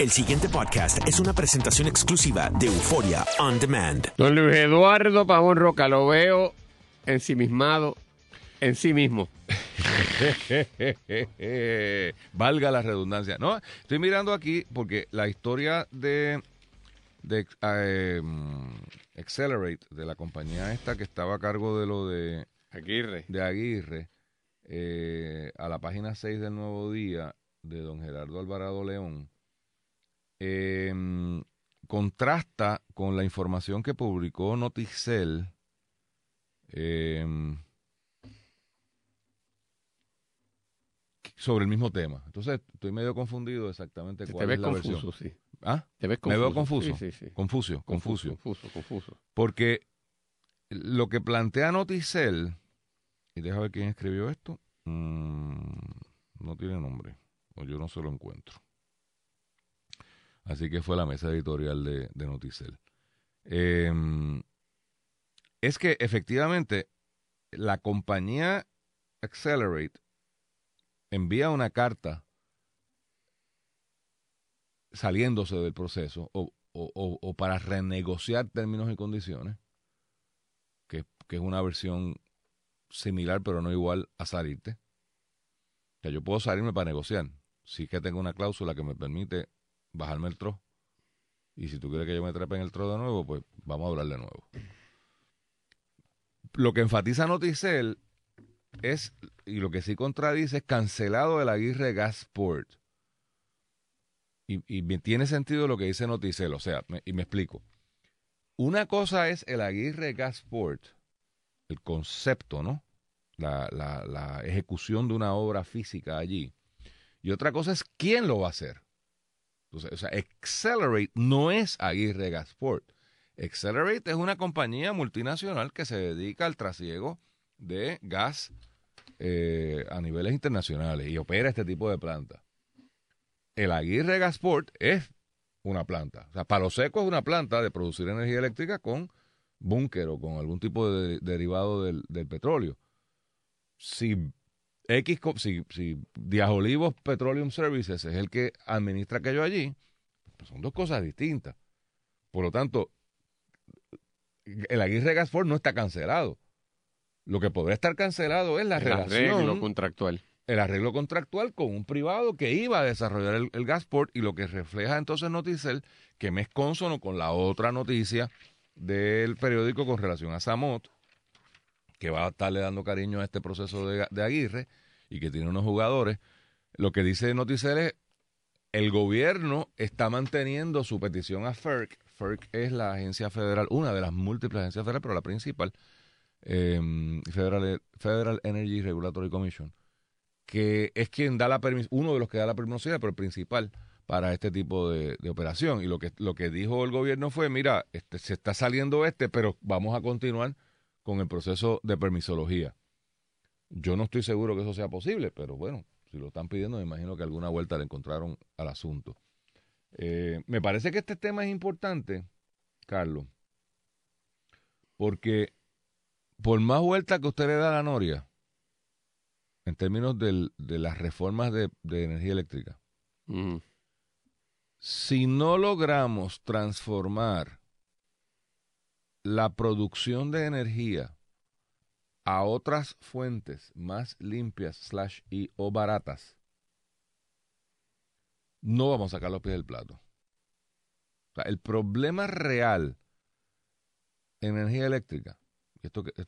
El siguiente podcast es una presentación exclusiva de Euforia On Demand. Don Luis Eduardo Pavón Roca, lo veo ensimismado en sí mismo. Valga la redundancia. No, estoy mirando aquí porque la historia de, de eh, Accelerate, de la compañía esta que estaba a cargo de lo de Aguirre. de Aguirre, eh, a la página 6 del Nuevo Día de don Gerardo Alvarado León, eh, contrasta con la información que publicó Noticel eh, sobre el mismo tema. Entonces, estoy medio confundido exactamente Te cuál ves es la confuso, versión. sí. ¿Ah? Te ves Me confuso. veo confuso. Sí, sí, sí. Confucio, confucio. Confuso, confuso. Porque lo que plantea Noticel, y deja ver quién escribió esto, mm, no tiene nombre, o yo no se lo encuentro. Así que fue la mesa editorial de, Noticel. Em, es que efectivamente la compañía Accelerate envía una carta saliéndose del proceso o, o- o- o para renegociar términos y condiciones, que, que es una versión similar pero no igual a salirte. O yo puedo salirme para negociar, si es que tengo una cláusula que me permite bajarme el tro. Y si tú quieres que yo me trepe en el tro de nuevo, pues vamos a hablar de nuevo. Lo que enfatiza Noticel es, y lo que sí contradice, es cancelado el Aguirre Gasport. Y, y tiene sentido lo que dice Noticel, o sea, y me explico. Una cosa es el Aguirre Gasport, el concepto, ¿no? La, la- la ejecución de una obra física allí. Y otra cosa es quién lo va a hacer. O sea, Accelerate no es Aguirre Gasport. Accelerate es una compañía multinacional que se dedica al trasiego de gas eh, a niveles internacionales y opera este tipo de plantas. El Aguirre Gasport es una planta. O sea, Palo Seco es una planta de producir energía eléctrica con búnker o con algún tipo de derivado del, del petróleo. Si X, si, si Díaz Olivos Petroleum Services es el que administra aquello allí, pues son dos cosas distintas. Por lo tanto, el Aguirre Gasport no está cancelado. Lo que podría estar cancelado es la El relación arreglo contractual. el arreglo contractual con un privado que iba a desarrollar el, el Gasport y lo que refleja entonces Noticel que me es consono con la otra noticia del periódico con relación a Samot, que va a estarle dando cariño a este proceso de, Aguirre y que tiene unos jugadores. Lo que dice Noticel es, el gobierno está manteniendo su petición a FERC. FERC es la agencia federal, una de las múltiples agencias federales, pero la principal, eh, Federal, Federal Energy Regulatory Commission que es quien da la permis uno de los que da la permisología, pero el principal para este tipo de, de operación. Y lo que, lo que dijo el gobierno fue, mira, este, se está saliendo este, pero vamos a continuar con el proceso de permisología. Yo no estoy seguro que eso sea posible, pero bueno, si lo están pidiendo, me imagino que alguna vuelta le encontraron al asunto. Eh, me parece que este tema es importante, Carlos, porque por más vuelta que usted le da a la noria, en términos del- de las reformas de, de energía eléctrica, Mm. si no logramos transformar la producción de energía a otras fuentes más limpias slash y o baratas, no vamos a sacar los pies del plato. El problema real en energía eléctrica, esto, esto